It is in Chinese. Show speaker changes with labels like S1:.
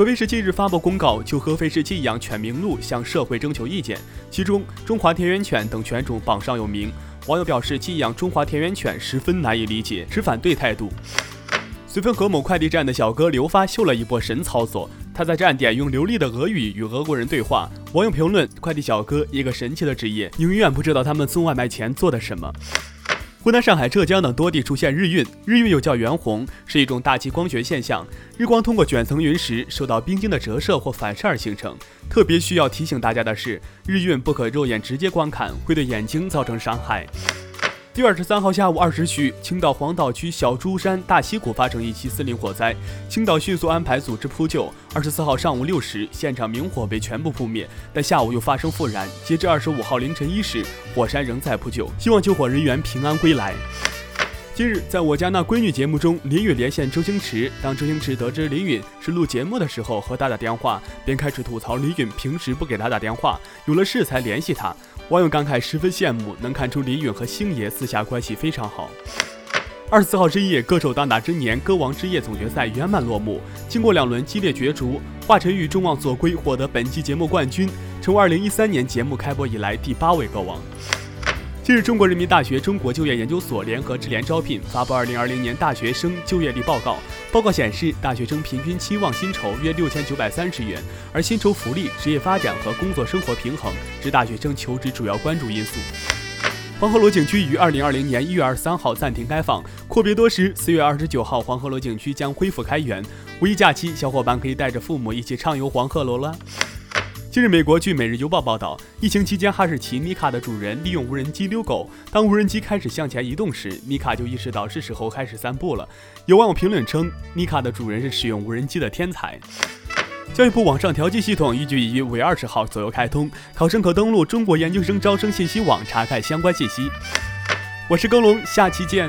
S1: 合肥市近日发布公告，就合肥市寄养犬名录向社会征求意见，其中中华田园犬等犬种榜上有名。网友表示，寄养中华田园犬十分难以理解，持反对态度。绥芬河某快递站的小哥刘发秀了一波神操作，他在站点用流利的俄语与俄国人对话。网友评论：快递小哥一个神奇的职业，你永远不知道他们送外卖前做的什么。湖南、上海、浙江等多地出现日晕，日晕又叫圆红，是一种大气光学现象。日光通过卷层云时受到冰晶的折射或反射而形成。特别需要提醒大家的是，日晕不可肉眼直接观看，会对眼睛造成伤害。六月二十三号下午二时许，青岛黄岛区小珠山大溪谷发生一起森林火灾，青岛迅速安排组织扑救。二十四号上午六时，现场明火被全部扑灭，但下午又发生复燃。截至二十五号凌晨一时，火山仍在扑救，希望救火人员平安归来。近日，在我家那闺女节目中，林允连线周星驰。当周星驰得知林允是录节目的时候，和他打电话，便开始吐槽林允平时不给他打电话，有了事才联系他。网友感慨十分羡慕，能看出林允和星爷私下关系非常好。二十四号深夜，歌手当打之年歌王之夜总决赛圆满落幕。经过两轮激烈角逐，华晨宇众望所归，获得本期节目冠军，成为二零一三年节目开播以来第八位歌王。近日，中国人民大学中国就业研究所联合智联招聘发布二零二零年大学生就业率报告。报告显示，大学生平均期望薪酬约六千九百三十元，而薪酬福利、职业发展和工作生活平衡是大学生求职主要关注因素。黄鹤楼景区于二零二零年一月二十三号暂停开放，阔别多时，四月二十九号黄鹤楼景区将恢复开园。五一假期，小伙伴可以带着父母一起畅游黄鹤楼了。近日，美国据《每日邮报》报道，疫情期间，哈士奇米卡的主人利用无人机遛狗。当无人机开始向前移动时，米卡就意识到是时候开始散步了。有网友评论称，米卡的主人是使用无人机的天才。教育部网上调剂系统预计于五月二十号左右开通，考生可登录中国研究生招生信息网查看相关信息。我是耕龙，下期见。